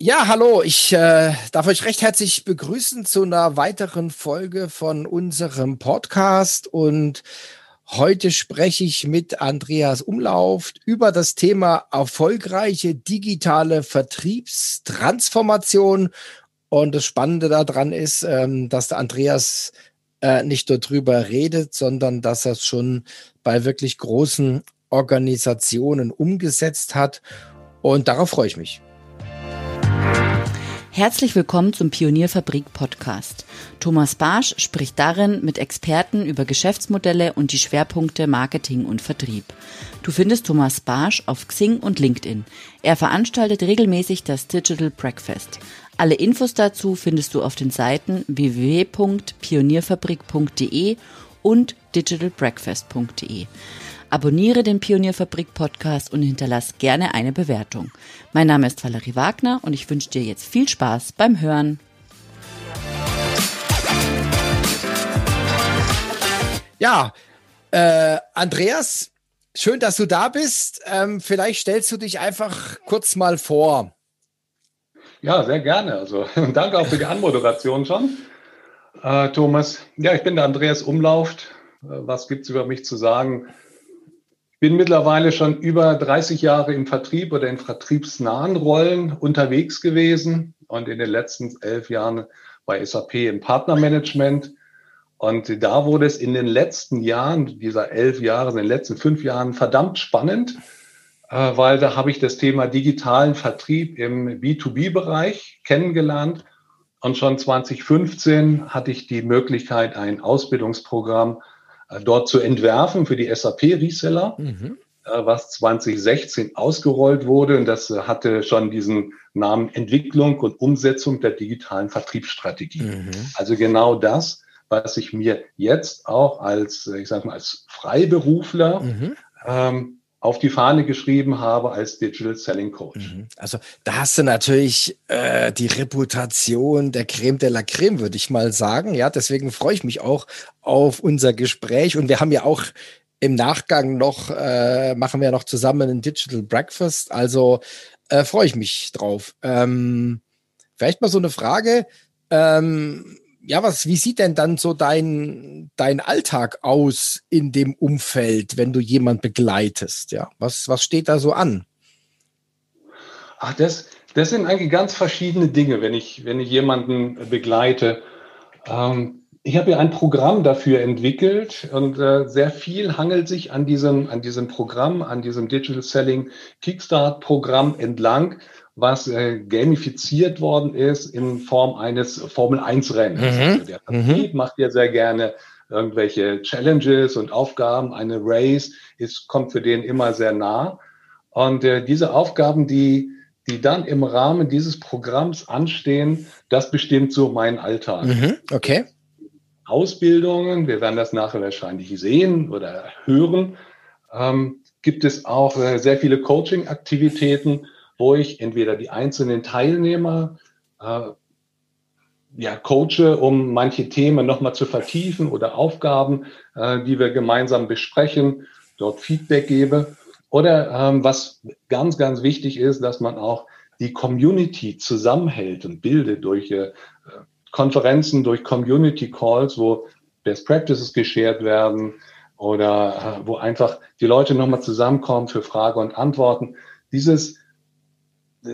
Ja, hallo, ich äh, darf euch recht herzlich begrüßen zu einer weiteren Folge von unserem Podcast. Und heute spreche ich mit Andreas Umlauf über das Thema erfolgreiche digitale Vertriebstransformation. Und das Spannende daran ist, ähm, dass der Andreas äh, nicht nur drüber redet, sondern dass er es schon bei wirklich großen Organisationen umgesetzt hat. Und darauf freue ich mich. Herzlich willkommen zum Pionierfabrik Podcast. Thomas Barsch spricht darin mit Experten über Geschäftsmodelle und die Schwerpunkte Marketing und Vertrieb. Du findest Thomas Barsch auf Xing und LinkedIn. Er veranstaltet regelmäßig das Digital Breakfast. Alle Infos dazu findest du auf den Seiten www.pionierfabrik.de und digitalbreakfast.de. Abonniere den Pionierfabrik Podcast und hinterlass gerne eine Bewertung. Mein Name ist Valerie Wagner und ich wünsche dir jetzt viel Spaß beim Hören. Ja, äh, Andreas, schön, dass du da bist. Ähm, vielleicht stellst du dich einfach kurz mal vor. Ja, sehr gerne. Also danke auch für die Anmoderation schon. Äh, Thomas, ja, ich bin der Andreas Umlauft. Äh, was gibt es über mich zu sagen? Bin mittlerweile schon über 30 Jahre im Vertrieb oder in vertriebsnahen Rollen unterwegs gewesen und in den letzten elf Jahren bei SAP im Partnermanagement. Und da wurde es in den letzten Jahren, dieser elf Jahre, in den letzten fünf Jahren verdammt spannend, äh, weil da habe ich das Thema digitalen Vertrieb im B2B-Bereich kennengelernt. Und schon 2015 hatte ich die Möglichkeit, ein Ausbildungsprogramm dort zu entwerfen für die SAP-Reseller, mhm. Äh, was 2016 ausgerollt wurde. Und das äh, hatte schon diesen Namen Entwicklung und Umsetzung der digitalen Vertriebsstrategie. Mhm. Also genau das, was ich mir jetzt auch als, ich sag mal, als Freiberufler mhm. ähm, auf die Fahne geschrieben habe als Digital Selling Coach. Mhm. Also da hast du natürlich äh, die Reputation der Creme de la Creme, würde ich mal sagen. Ja, deswegen freue ich mich auch auf unser Gespräch. Und wir haben ja auch im Nachgang noch, äh, machen wir noch zusammen ein Digital Breakfast. Also äh, freue ich mich drauf. Ähm, vielleicht mal so eine Frage. Ähm, ja, was, wie sieht denn dann so dein, dein Alltag aus in dem Umfeld, wenn du jemand begleitest? Ja, was, was steht da so an? Ach, das, das sind eigentlich ganz verschiedene Dinge, wenn ich, wenn ich jemanden begleite. Ähm, ich habe ja ein Programm dafür entwickelt und äh, sehr viel hangelt sich an diesem, an diesem Programm, an diesem Digital Selling Kickstart Programm entlang was äh, gamifiziert worden ist in Form eines Formel-1-Rennens. Mhm. Also der Vertrieb mhm. macht ja sehr gerne irgendwelche Challenges und Aufgaben. Eine Race ist, kommt für den immer sehr nah. Und äh, diese Aufgaben, die, die dann im Rahmen dieses Programms anstehen, das bestimmt so mein Alltag. Mhm. Okay. Ausbildungen, wir werden das nachher wahrscheinlich sehen oder hören, ähm, gibt es auch äh, sehr viele Coaching-Aktivitäten, wo ich entweder die einzelnen Teilnehmer äh, ja, coache, um manche Themen nochmal zu vertiefen oder Aufgaben, äh, die wir gemeinsam besprechen, dort Feedback gebe. Oder ähm, was ganz, ganz wichtig ist, dass man auch die Community zusammenhält und bildet durch äh, Konferenzen, durch Community Calls, wo Best Practices geshared werden oder äh, wo einfach die Leute nochmal zusammenkommen für Frage und Antworten. Dieses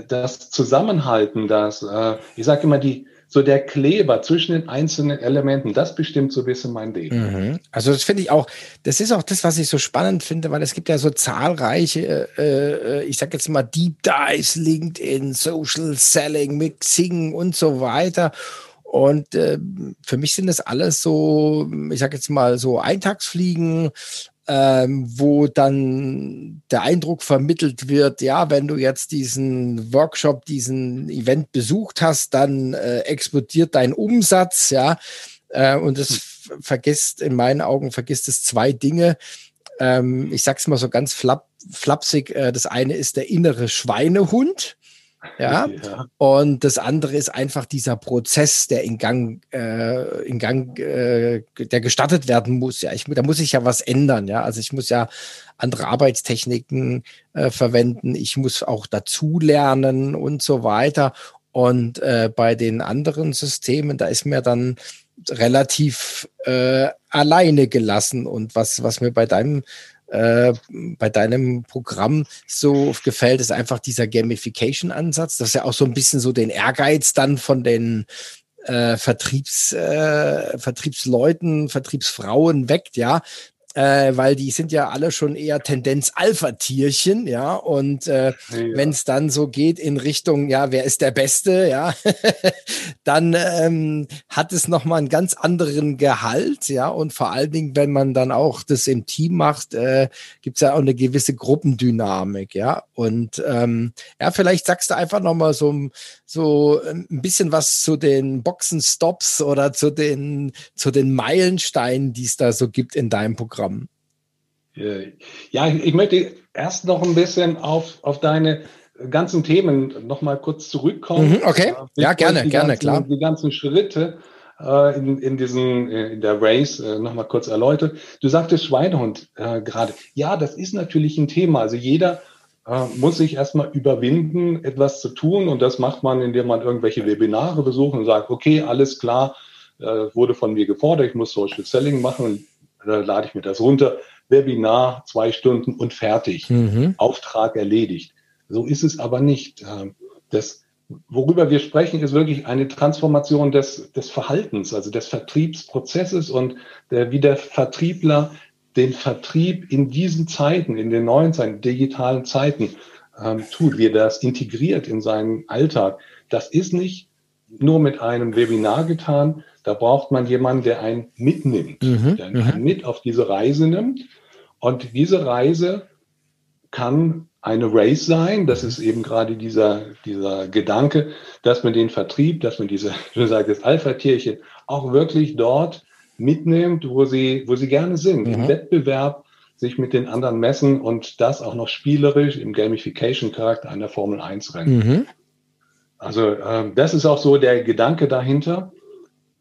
das Zusammenhalten, das, äh, ich sage immer, die, so der Kleber zwischen den einzelnen Elementen, das bestimmt so ein bisschen mein Leben. Mhm. Also das finde ich auch, das ist auch das, was ich so spannend finde, weil es gibt ja so zahlreiche, äh, äh ich sage jetzt mal Deep Dives, LinkedIn, Social Selling, Mixing und so weiter. Und äh, für mich sind das alles so, ich sage jetzt mal so Eintagsfliegen ähm, wo dann der Eindruck vermittelt wird, ja, wenn du jetzt diesen Workshop, diesen Event besucht hast, dann äh, explodiert dein Umsatz, ja, äh, und es hm. vergisst, in meinen Augen vergisst es zwei Dinge. Ähm, ich sag's mal so ganz flapp, flapsig, äh, das eine ist der innere Schweinehund, Ja? ja? Und das andere ist einfach dieser Prozess, der in Gang, äh, in Gang, äh, der gestartet werden muss. Ja, ich, da muss ich ja was ändern. Ja, also ich muss ja andere Arbeitstechniken äh, verwenden. Ich muss auch dazulernen und so weiter. Und äh, bei den anderen Systemen, da ist mir dann relativ äh, alleine gelassen. Und was, was mir bei deinem äh, bei deinem Programm so gefällt, ist einfach dieser Gamification-Ansatz, dass ja auch so ein bisschen so den Ehrgeiz dann von den äh, Vertriebs, äh, Vertriebsleuten, Vertriebsfrauen weckt, ja, äh, weil die sind ja alle schon eher Tendenz Alpha-Tierchen, ja. Und äh, ja. wenn es dann so geht in Richtung, ja, wer ist der Beste, ja, dann ähm, hat es nochmal einen ganz anderen Gehalt, ja. Und vor allen Dingen, wenn man dann auch das im Team macht, äh, gibt es ja auch eine gewisse Gruppendynamik, ja. Und ähm, ja, vielleicht sagst du einfach nochmal so, so ein bisschen was zu den Boxenstops oder zu den, zu den Meilensteinen, die es da so gibt in deinem Programm. Programm. Ja, ich möchte erst noch ein bisschen auf, auf deine ganzen Themen noch mal kurz zurückkommen. Mhm, okay, äh, ja, gerne, gerne, ganzen, klar. Die ganzen Schritte äh, in, in, diesen, äh, in der Race äh, noch mal kurz erläutert. Du sagtest Schweinehund äh, gerade. Ja, das ist natürlich ein Thema. Also jeder äh, muss sich erstmal überwinden, etwas zu tun. Und das macht man, indem man irgendwelche Webinare besucht und sagt, okay, alles klar, äh, wurde von mir gefordert, ich muss Social Selling machen da lade ich mir das runter. Webinar, zwei Stunden und fertig. Mhm. Auftrag erledigt. So ist es aber nicht. Ähm, das, worüber wir sprechen, ist wirklich eine Transformation des, des Verhaltens, also des Vertriebsprozesses und der, wie der Vertriebler den Vertrieb in diesen Zeiten, in den neuen Zeiten, digitalen Zeiten ähm, tut, wie er das integriert in seinen Alltag. Das ist nicht nur mit einem Webinar getan, da braucht man jemanden, der einen mitnimmt, mhm, der einen mhm. mit auf diese Reise nimmt. Und diese Reise kann eine Race sein. Das ist eben gerade dieser, dieser Gedanke, dass man den Vertrieb, dass man diese, du sagst das Alpha-Tierchen, auch wirklich dort mitnimmt, wo sie, wo sie gerne sind, mhm. im Wettbewerb, sich mit den anderen messen und das auch noch spielerisch im Gamification-Charakter einer Formel 1 Rennen. Mhm. Also äh, das ist auch so der Gedanke dahinter.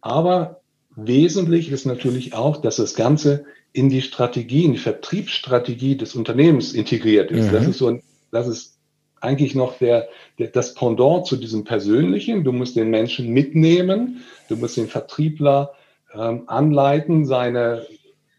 Aber wesentlich ist natürlich auch, dass das Ganze in die Strategie, in die Vertriebsstrategie des Unternehmens integriert ist. Mhm. Das ist so ein, das ist eigentlich noch der, der, das Pendant zu diesem Persönlichen. Du musst den Menschen mitnehmen, du musst den Vertriebler ähm, anleiten, seine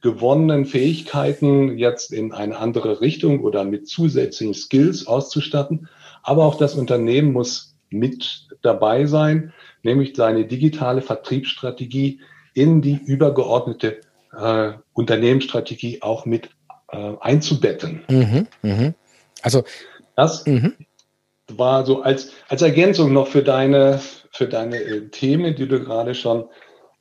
gewonnenen Fähigkeiten jetzt in eine andere Richtung oder mit zusätzlichen Skills auszustatten. Aber auch das Unternehmen muss mit dabei sein nämlich seine digitale Vertriebsstrategie in die übergeordnete äh, Unternehmensstrategie auch mit äh, einzubetten. Mhm, mh. Also das mh. war so als, als Ergänzung noch für deine, für deine äh, Themen, die du gerade schon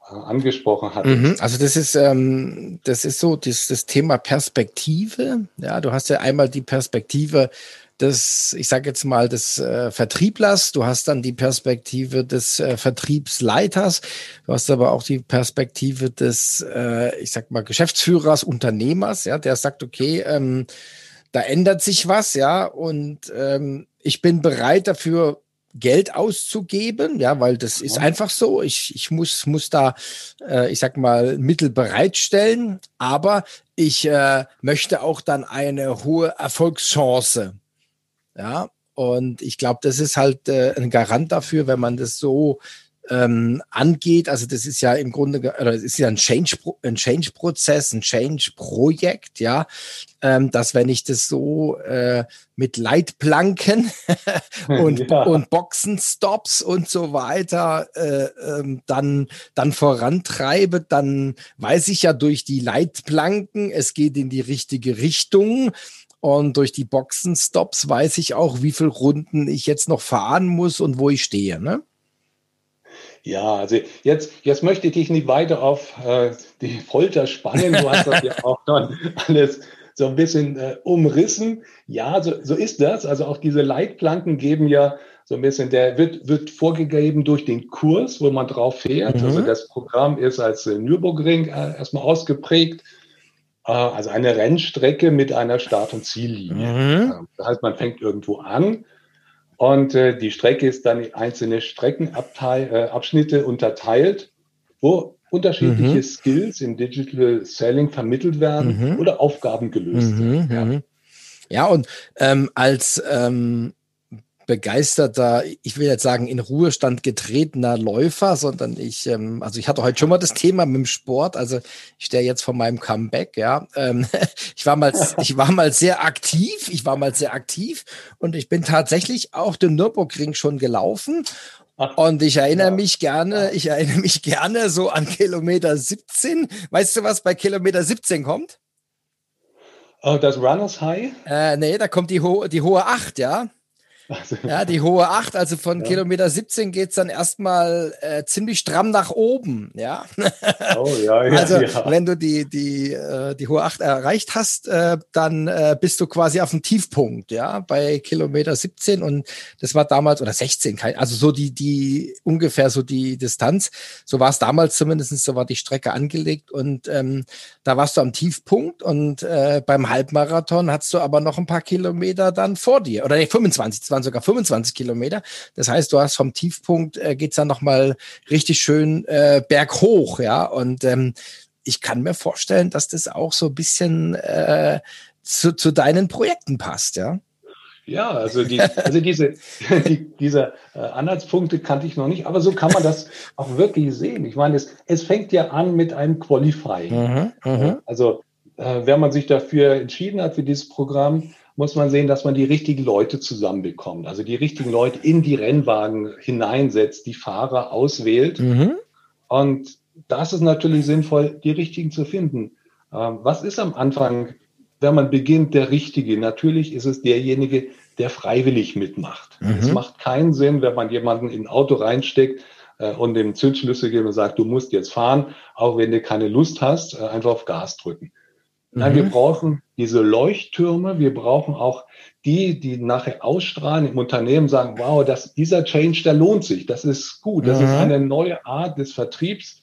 äh, angesprochen hattest. Mhm, also das ist, ähm, das ist so das, das Thema Perspektive. Ja, du hast ja einmal die Perspektive des, ich sage jetzt mal, des äh, Vertrieblers, du hast dann die Perspektive des äh, Vertriebsleiters, du hast aber auch die Perspektive des, äh, ich sag mal, Geschäftsführers, Unternehmers, ja, der sagt, okay, ähm, da ändert sich was, ja, und ähm, ich bin bereit dafür, Geld auszugeben, ja, weil das ist einfach so. Ich, ich muss, muss da, äh, ich sag mal, Mittel bereitstellen, aber ich äh, möchte auch dann eine hohe Erfolgschance ja, und ich glaube, das ist halt äh, ein Garant dafür, wenn man das so ähm, angeht. Also das ist ja im Grunde, oder es ist ja ein Change, ein Change-Prozess, ein Change-Projekt, ja, ähm, dass wenn ich das so äh, mit Leitplanken und, ja. und Boxenstops und so weiter äh, ähm, dann, dann vorantreibe, dann weiß ich ja durch die Leitplanken, es geht in die richtige Richtung. Und durch die Boxenstops weiß ich auch, wie viele Runden ich jetzt noch fahren muss und wo ich stehe. Ne? Ja, also jetzt, jetzt möchte ich dich nicht weiter auf äh, die Folter spannen. Du hast das ja auch dann alles so ein bisschen äh, umrissen. Ja, so, so ist das. Also auch diese Leitplanken geben ja so ein bisschen, der wird, wird vorgegeben durch den Kurs, wo man drauf fährt. Mhm. Also das Programm ist als äh, Nürburgring äh, erstmal ausgeprägt. Äh, also eine Rennstrecke mit einer Start- und Ziellinie. Mhm. Das heißt, man fängt irgendwo an Und äh, die Strecke ist dann in einzelne Streckenabschnitte äh, unterteilt, wo unterschiedliche mhm. Skills im Digital Selling vermittelt werden mhm. oder Aufgaben gelöst mhm, werden. Ja. ja, und ähm, als ähm, begeisterter, ich will jetzt sagen, in Ruhestand getretener Läufer, sondern ich, ähm, also ich hatte heute schon mal das Thema mit dem Sport, also ich stehe jetzt vor meinem Comeback, ja. Ähm, ich war mal, ich war mal sehr aktiv, ich war mal sehr aktiv und ich bin tatsächlich auch den Nürburgring schon gelaufen. Und ich erinnere mich gerne, ich erinnere mich gerne so an Kilometer 17. Weißt du, was bei Kilometer 17 kommt? Oh, das Runners High? Äh, nee, da kommt die, ho die hohe 8, ja. Also, ja, die hohe 8, also von ja. Kilometer 17 geht es dann erstmal äh, ziemlich stramm nach oben, ja. Oh, ja, ja also ja. wenn du die, die, äh, die hohe 8 erreicht hast, äh, dann äh, bist du quasi auf dem Tiefpunkt, ja, bei Kilometer 17 und das war damals, oder 16, also so die, die ungefähr so die Distanz. So war es damals zumindest, so war die Strecke angelegt und ähm, da warst du am Tiefpunkt und äh, beim Halbmarathon hast du aber noch ein paar Kilometer dann vor dir, oder nee, 25, waren sogar 25 Kilometer. Das heißt, du hast vom Tiefpunkt äh, geht's dann nochmal richtig schön äh, berghoch, ja. Und ähm, ich kann mir vorstellen, dass das auch so ein bisschen äh, zu, zu deinen Projekten passt, ja. Ja, also, die, also diese, die, diese äh, Anhaltspunkte kannte ich noch nicht, aber so kann man das auch wirklich sehen. Ich meine, es, es fängt ja an mit einem Qualifying. Mhm, mhm. also, äh, wenn man sich dafür entschieden hat für dieses Programm, muss man sehen, dass man die richtigen Leute zusammenbekommt. Also die richtigen Leute in die Rennwagen hineinsetzt, die Fahrer auswählt. Mhm. Und das ist natürlich sinnvoll, die richtigen zu finden. Ähm, was ist am Anfang, wenn man beginnt, der Richtige? Natürlich ist es derjenige, der freiwillig mitmacht. Mhm. Es macht keinen Sinn, wenn man jemanden in ein Auto reinsteckt äh, und dem Zündschlüssel gibt und sagt, du musst jetzt fahren, auch wenn du keine Lust hast, äh, einfach auf Gas drücken. Nein, wir mhm. brauchen diese Leuchttürme. Wir brauchen auch die, die nachher ausstrahlen im Unternehmen, sagen, wow, das, dieser Change, der lohnt sich. Das ist gut. Das mhm. ist eine neue Art des Vertriebs,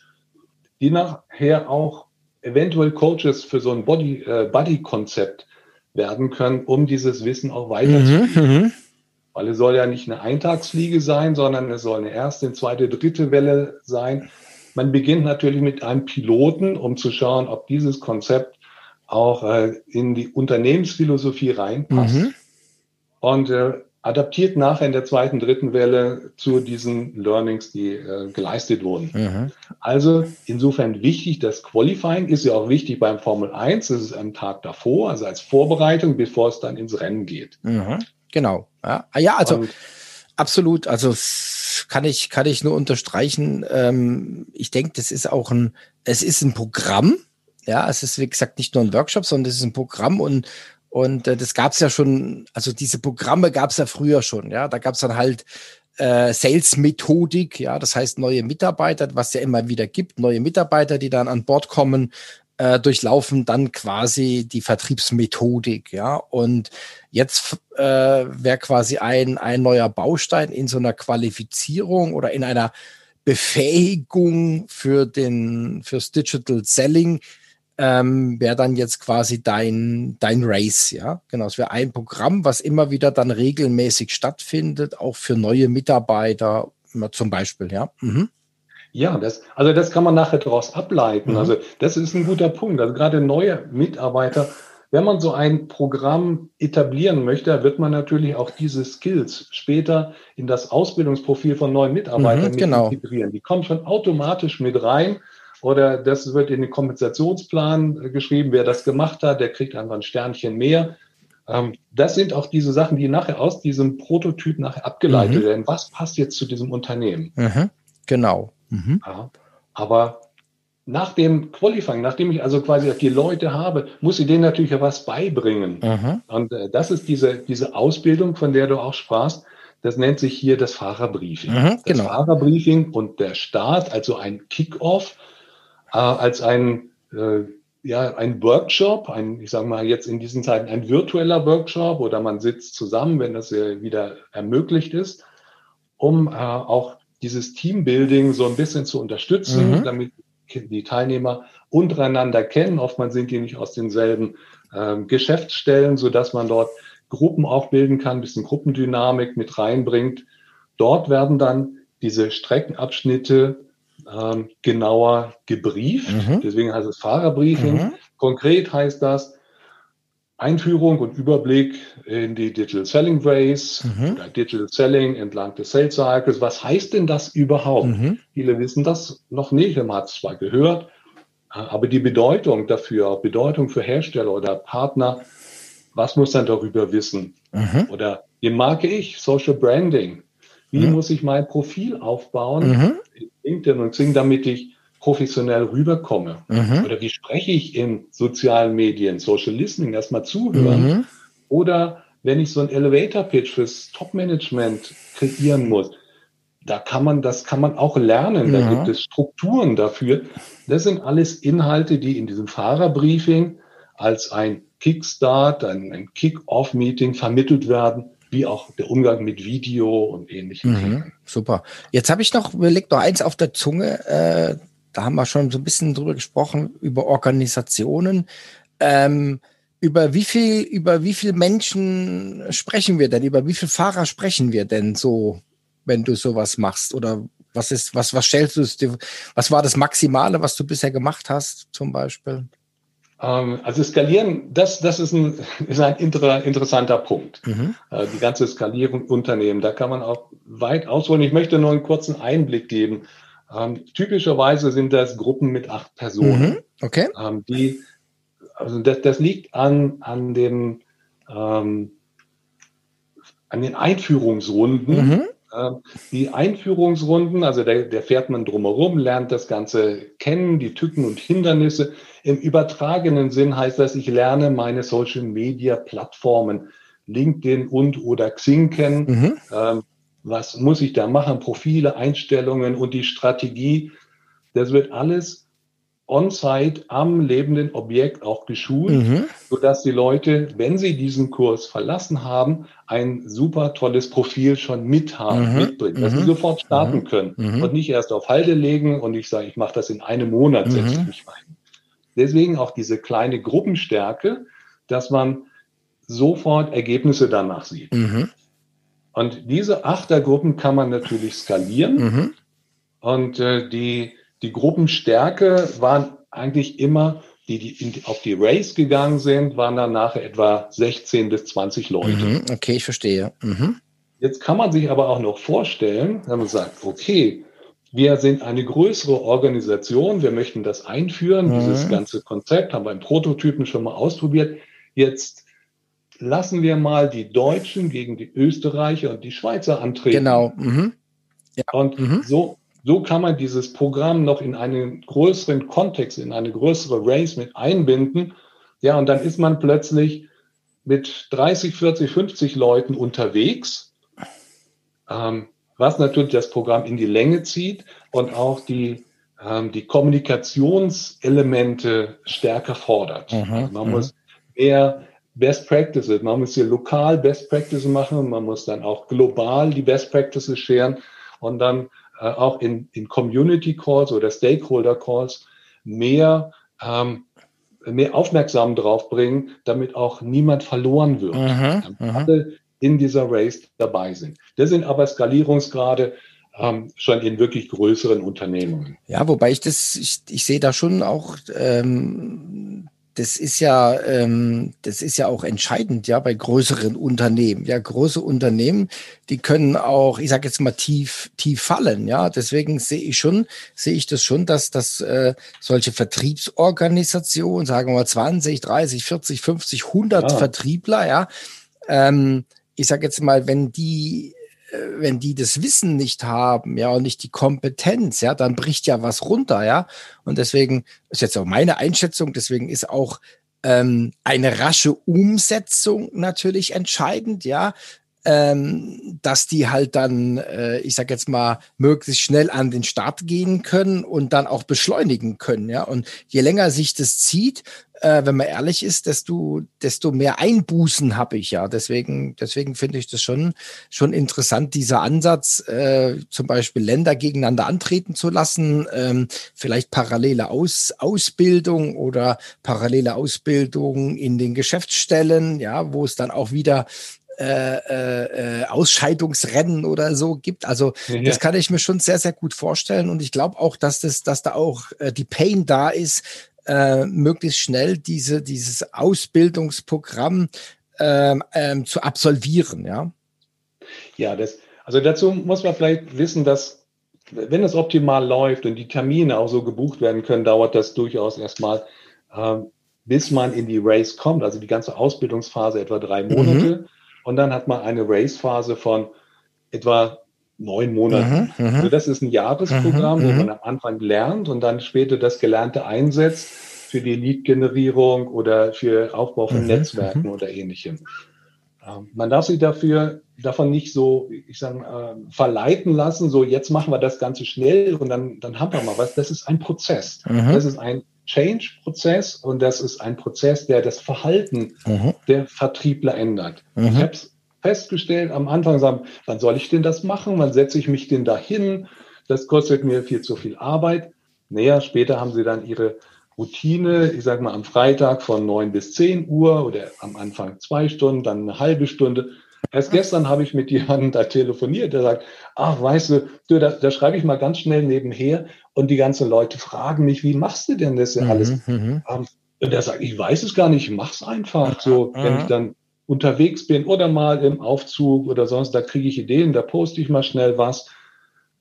die nachher auch eventuell Coaches für so ein Body, äh, Body-Konzept werden können, um dieses Wissen auch weiterzugeben. Mhm, mhm. Weil es soll ja nicht eine Eintagsfliege sein, sondern es soll eine erste, zweite, dritte Welle sein. Man beginnt natürlich mit einem Piloten, um zu schauen, ob dieses Konzept auch äh, in die Unternehmensphilosophie reinpasst mhm. und äh, adaptiert nachher in der zweiten, dritten Welle zu diesen Learnings, die äh, geleistet wurden. Mhm. Also insofern wichtig, das Qualifying ist ja auch wichtig beim Formel 1, das ist am Tag davor, also als Vorbereitung, bevor es dann ins Rennen geht. Mhm. Genau. Ja, ah, ja also und, absolut, also kann ich, kann ich nur unterstreichen. Ähm, ich denke, das ist auch ein, es ist ein Programm, ja, es ist wie gesagt nicht nur ein Workshop, sondern es ist ein Programm und und äh, das gab es ja schon, also diese Programme gab es ja früher schon, ja. Da gab es dann halt äh, Sales-Methodik, ja, das heißt neue Mitarbeiter, was ja immer wieder gibt, neue Mitarbeiter, die dann an Bord kommen, äh, durchlaufen dann quasi die Vertriebsmethodik, ja. Und jetzt äh, wäre quasi ein, ein neuer Baustein in so einer Qualifizierung oder in einer Befähigung für den fürs Digital Selling ähm, wäre dann jetzt quasi dein, dein Race, ja. Genau, es wäre ein Programm, was immer wieder dann regelmäßig stattfindet, auch für neue Mitarbeiter zum Beispiel, ja. Mhm. Ja, das, also das kann man nachher daraus ableiten. Mhm. Also das ist ein guter Punkt. Also gerade neue Mitarbeiter, wenn man so ein Programm etablieren möchte, wird man natürlich auch diese Skills später in das Ausbildungsprofil von neuen Mitarbeitern mhm, genau. integrieren. Die kommen schon automatisch mit rein oder das wird in den Kompensationsplan äh, geschrieben, wer das gemacht hat, der kriegt einfach ein Sternchen mehr. Ähm, das sind auch diese Sachen, die nachher aus diesem Prototyp nachher abgeleitet mhm. werden. Was passt jetzt zu diesem Unternehmen? Mhm. Genau. Mhm. Ja, aber nach dem Qualifying, nachdem ich also quasi die Leute habe, muss ich denen natürlich ja was beibringen. Mhm. Und äh, das ist diese, diese Ausbildung, von der du auch sprachst. Das nennt sich hier das Fahrerbriefing. Mhm, genau. Das Fahrerbriefing und der Start, also ein Kick-off, äh, als ein, äh, ja, ein Workshop, ein, ich sage mal jetzt in diesen Zeiten ein virtueller Workshop oder man sitzt zusammen, wenn das äh, wieder ermöglicht ist, um äh, auch dieses Teambuilding so ein bisschen zu unterstützen, mhm. damit die Teilnehmer untereinander kennen. Oftmals sind die nicht aus denselben äh, Geschäftsstellen, so dass man dort Gruppen auch bilden kann, ein bisschen Gruppendynamik mit reinbringt. Dort werden dann diese Streckenabschnitte ähm, genauer gebrieft. Mhm. Deswegen heißt es Fahrerbriefing. Mhm. Konkret heißt das Einführung und Überblick in die Digital Selling Race mhm. oder Digital Selling entlang des Sales Cycles. Was heißt denn das überhaupt? Mhm. Viele wissen das noch nicht. Man hat es zwar gehört, aber die Bedeutung dafür, Bedeutung für Hersteller oder Partner, was muss man darüber wissen? Mhm. Oder wie mag ich Social Branding? Wie mhm. muss ich mein Profil aufbauen LinkedIn und Xing, damit ich professionell rüberkomme? Mhm. Oder wie spreche ich in sozialen Medien? Social Listening, erstmal zuhören. Mhm. Oder wenn ich so ein Elevator Pitch fürs Top-Management kreieren muss, da kann man, das kann man auch lernen. Da gibt es Strukturen dafür. Das sind alles Inhalte, die in diesem Fahrerbriefing als ein Kickstart, ein, ein Kick-Off-Meeting vermittelt werden wie auch der Umgang mit Video und ähnlichem. Mhm, super. Jetzt habe ich noch, mir liegt noch eins auf der Zunge, äh, da haben wir schon so ein bisschen drüber gesprochen, über Organisationen. Ähm, über wie viel, über wie viel Menschen sprechen wir denn? Über wie viele Fahrer sprechen wir denn so, wenn du sowas machst? Oder was ist, was, was stellst du, was war das Maximale, was du bisher gemacht hast, zum Beispiel? Ähm, also skalieren, das, das ist ein, ist ein inter, interessanter Punkt. Mhm. Äh, die ganze Skalierung Unternehmen, da kann man auch weit ausholen. Ich möchte nur einen kurzen Einblick geben. Ähm, typischerweise sind das Gruppen mit acht Personen. Mhm. Okay. Ähm, die, also das, das liegt an, an dem, ähm, an den Einführungsrunden. Mhm. Ähm, die Einführungsrunden, also der, der fährt man drumherum, lernt das Ganze kennen, die Tücken und Hindernisse. Im übertragenen Sinn heißt das, ich lerne meine Social Media Plattformen, LinkedIn und oder Xing kennen. Mhm. Ähm, was muss ich da machen? Profile, Einstellungen und die Strategie. Das wird alles on-site am lebenden Objekt auch geschult, mhm. sodass die Leute, wenn sie diesen Kurs verlassen haben, ein super tolles Profil schon mithaben, mhm. mitbringen, dass mhm. sie sofort starten mhm. können mhm. und nicht erst auf Halde legen und ich sage, ich mache das in einem Monat, mhm. setze ich mich rein. Deswegen auch diese kleine Gruppenstärke, dass man sofort Ergebnisse danach sieht. Und diese Achtergruppen kann man natürlich skalieren. Und äh, die die Gruppenstärke waren eigentlich immer, die, die auf die Race gegangen sind, waren dann nachher etwa 16 bis 20 Leute. Mhm, okay, ich verstehe. Mhm. Jetzt kann man sich aber auch noch vorstellen, wenn man sagt, okay, wir sind eine größere Organisation, wir möchten das einführen, mhm. dieses ganze Konzept, haben beim Prototypen schon mal ausprobiert. Jetzt lassen wir mal die Deutschen gegen die Österreicher und die Schweizer antreten. Genau. Mhm. Ja. Und mhm. so so kann man dieses Programm noch in einen größeren Kontext, in eine größere Race mit einbinden. Ja, und dann ist man plötzlich mit 30, 40, 50 Leuten unterwegs, ähm, was natürlich das Programm in die Länge zieht und auch die, ähm, die Kommunikationselemente stärker fordert. Mhm, also man mhm. muss mehr Best Practices, man muss hier lokal Best Practices machen, man muss dann auch global die Best Practices scheren und dann äh, auch in, in Community Calls oder Stakeholder Calls mehr, ähm, mehr Aufmerksam drauf bringen, damit auch niemand verloren wird. Mhm, damit mhm. alle in dieser Race dabei sind. Das sind aber Skalierungsgrade, ähm, schon in wirklich größeren Unternehmungen. Ja, wobei ich das, ich, ich sehe da schon auch ähm, das ist ja, ähm, das ist ja auch entscheidend, ja, bei größeren Unternehmen. Ja, große Unternehmen, die können auch, ich sage jetzt mal, tief, tief fallen. Ja, deswegen sehe ich schon, sehe ich das schon, dass das äh, solche Vertriebsorganisationen, sagen wir mal 20, 30, 40, 50, 100 ja. Vertriebler, ja, ähm, ich sage jetzt mal, wenn die wenn die das Wissen nicht haben, ja, und nicht die Kompetenz, ja, dann bricht ja was runter, ja. Und deswegen ist jetzt auch meine Einschätzung, deswegen ist auch ähm, eine rasche Umsetzung natürlich entscheidend, ja. Ähm, dass die halt dann, äh, ich sag jetzt mal, möglichst schnell an den Start gehen können und dann auch beschleunigen können, ja. Und je länger sich das zieht, äh, wenn man ehrlich ist, desto, desto mehr Einbußen habe ich ja. Deswegen, deswegen finde ich das schon, schon interessant, dieser Ansatz, äh, zum Beispiel Länder gegeneinander antreten zu lassen, ähm, vielleicht parallele Aus, Ausbildung oder parallele Ausbildung in den Geschäftsstellen, ja, wo es dann auch wieder äh, äh, Ausscheidungsrennen oder so gibt. Also ja. das kann ich mir schon sehr, sehr gut vorstellen. Und ich glaube auch, dass das, dass da auch äh, die Pain da ist, äh, möglichst schnell diese, dieses Ausbildungsprogramm ähm, ähm, zu absolvieren, ja. Ja, das, also dazu muss man vielleicht wissen, dass wenn es optimal läuft und die Termine auch so gebucht werden können, dauert das durchaus erstmal, äh, bis man in die Race kommt, also die ganze Ausbildungsphase etwa drei Monate. Mhm. Und dann hat man eine Race-Phase von etwa neun Monaten. Mhm, mhm, also das ist ein Jahresprogramm, mhm, wo man am Anfang lernt und dann später das Gelernte einsetzt für die Lead-Generierung oder für Aufbau von mhm, Netzwerken mhm. oder ähnlichem. Ähm, man darf sich dafür davon nicht so, ich sage, äh, verleiten lassen, so jetzt machen wir das Ganze schnell und dann, dann haben wir mal was. Das ist ein Prozess. Mhm. Das ist ein Change-Prozess und das ist ein Prozess, der das Verhalten der Vertriebler ändert. Ich habe es festgestellt am Anfang, sagen, wann soll ich denn das machen? Wann setze ich mich denn dahin? Das kostet mir viel zu viel Arbeit. Naja, später haben sie dann ihre Routine, ich sage mal am Freitag von neun bis zehn Uhr oder am Anfang zwei Stunden, dann eine halbe Stunde. Erst gestern habe ich mit jemandem da telefoniert, der sagt, ach, weißt du, du da, da schreibe ich mal ganz schnell nebenher und die ganzen Leute fragen mich, wie machst du denn das ja mhm, alles? Mhm, und der sagt, ich weiß es gar nicht, ich mach's einfach so, wenn ich dann unterwegs bin oder mal im Aufzug oder sonst, da kriege ich Ideen, da poste ich mal schnell was.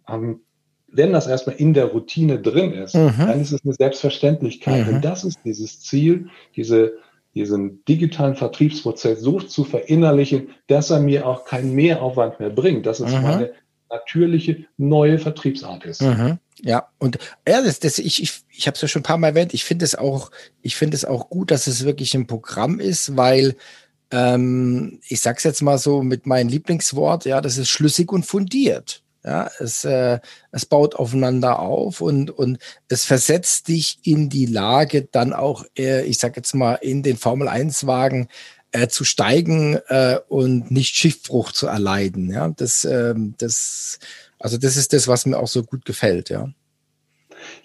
Ähm, wenn das erstmal in der Routine drin ist, mhm. dann ist es eine Selbstverständlichkeit. Mhm. Und das ist dieses Ziel, diese, diesen digitalen Vertriebsprozess so zu verinnerlichen, dass er mir auch keinen Mehraufwand mehr bringt. Das ist mhm. meine natürliche neue Vertriebsart ist. Mhm. Ja, und ja, das, das, ich, ich, ich habe es ja schon ein paar Mal erwähnt, ich finde es auch, ich finde es auch gut, dass es wirklich ein Programm ist, weil ähm, ich sag's jetzt mal so mit meinem Lieblingswort, ja, das ist schlüssig und fundiert. Ja, es, äh, es baut aufeinander auf und, und es versetzt dich in die Lage, dann auch, äh, ich sag jetzt mal, in den Formel-1-Wagen äh, zu steigen äh, und nicht Schiffbruch zu erleiden. Ja, das, äh, das, also das ist das, was mir auch so gut gefällt, ja.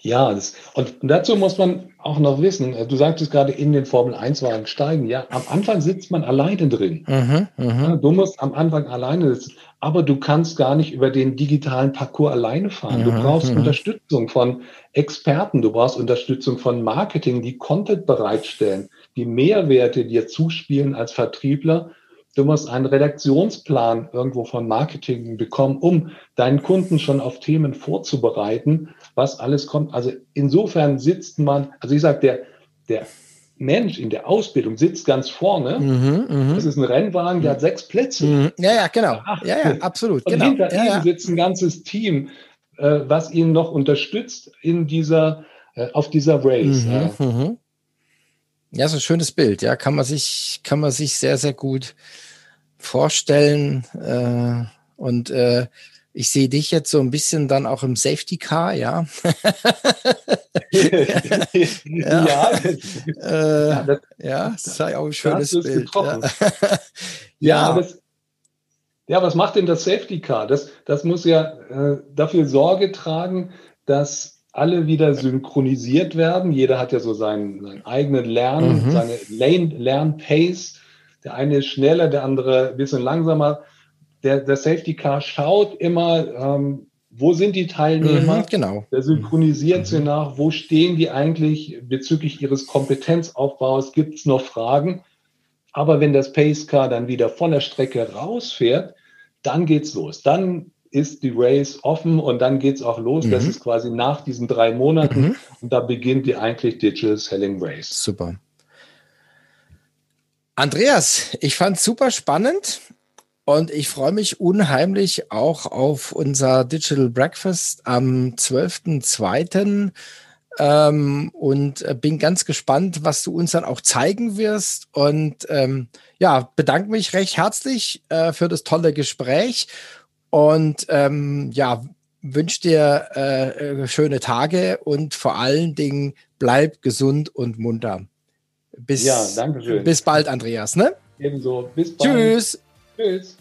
Ja, das, und dazu muss man auch noch wissen, äh, du sagtest gerade in den Formel-1-Wagen steigen, ja, am Anfang sitzt man alleine drin. Mhm, mh. Du musst am Anfang alleine sitzen, aber du kannst gar nicht über den digitalen Parcours alleine fahren. Mhm, du brauchst mh. Unterstützung von Experten, du brauchst Unterstützung von Marketing, die Content bereitstellen, die Mehrwerte dir zuspielen als Vertriebler Du musst einen Redaktionsplan irgendwo von Marketing bekommen, um deinen Kunden schon auf Themen vorzubereiten, was alles kommt. Also insofern sitzt man, also ich sage, der, der Mensch in der Ausbildung sitzt ganz vorne. Mhm, mh. Das ist ein Rennwagen, der hat sechs Plätze. Mhm. Ja, ja, genau. Ja, ja, absolut. Und genau. hinter ja, ihm ja. sitzt ein ganzes Team, äh, was ihn noch unterstützt in dieser, äh, auf dieser Race. Mhm, ja. Ja, so ein schönes Bild. Ja, kann man sich, kann man sich sehr, sehr gut vorstellen. Äh, und äh, ich sehe dich jetzt so ein bisschen dann auch im Safety Car, ja. ja. Ja, äh, ja, das, ja, das sei auch ein schönes Bild. Ja. ja, das, ja, was macht denn das Safety Car? Das, das muss ja äh, dafür Sorge tragen, dass alle wieder synchronisiert werden. Jeder hat ja so seinen, seinen eigenen Lern, mhm. seine Lernpace. Der eine ist schneller, der andere ein bisschen langsamer. Der, der Safety Car schaut immer, ähm, wo sind die Teilnehmer? Mhm, genau. Der synchronisiert mhm. sie nach, wo stehen die eigentlich bezüglich ihres Kompetenzaufbaus? Gibt es noch Fragen? Aber wenn das Pace Car dann wieder von der Strecke rausfährt, dann geht's los. Dann ist die Race offen und dann geht's auch los. Mhm. Das ist quasi nach diesen drei Monaten mhm. und da beginnt die eigentlich Digital Selling Race. Super. Andreas, ich fand super spannend und ich freue mich unheimlich auch auf unser Digital Breakfast am 12.02. Ähm, und äh, bin ganz gespannt, was du uns dann auch zeigen wirst. Und ähm, ja, bedanke mich recht herzlich äh, für das tolle Gespräch und ähm, ja, wünsche dir äh, äh schöne Tage und vor allen Dingen bleib gesund und munter. Bis, ja, danke schön. Bis bald, Andreas. Ne? Ebenso. Bis bald. Tschüss. Tschüss.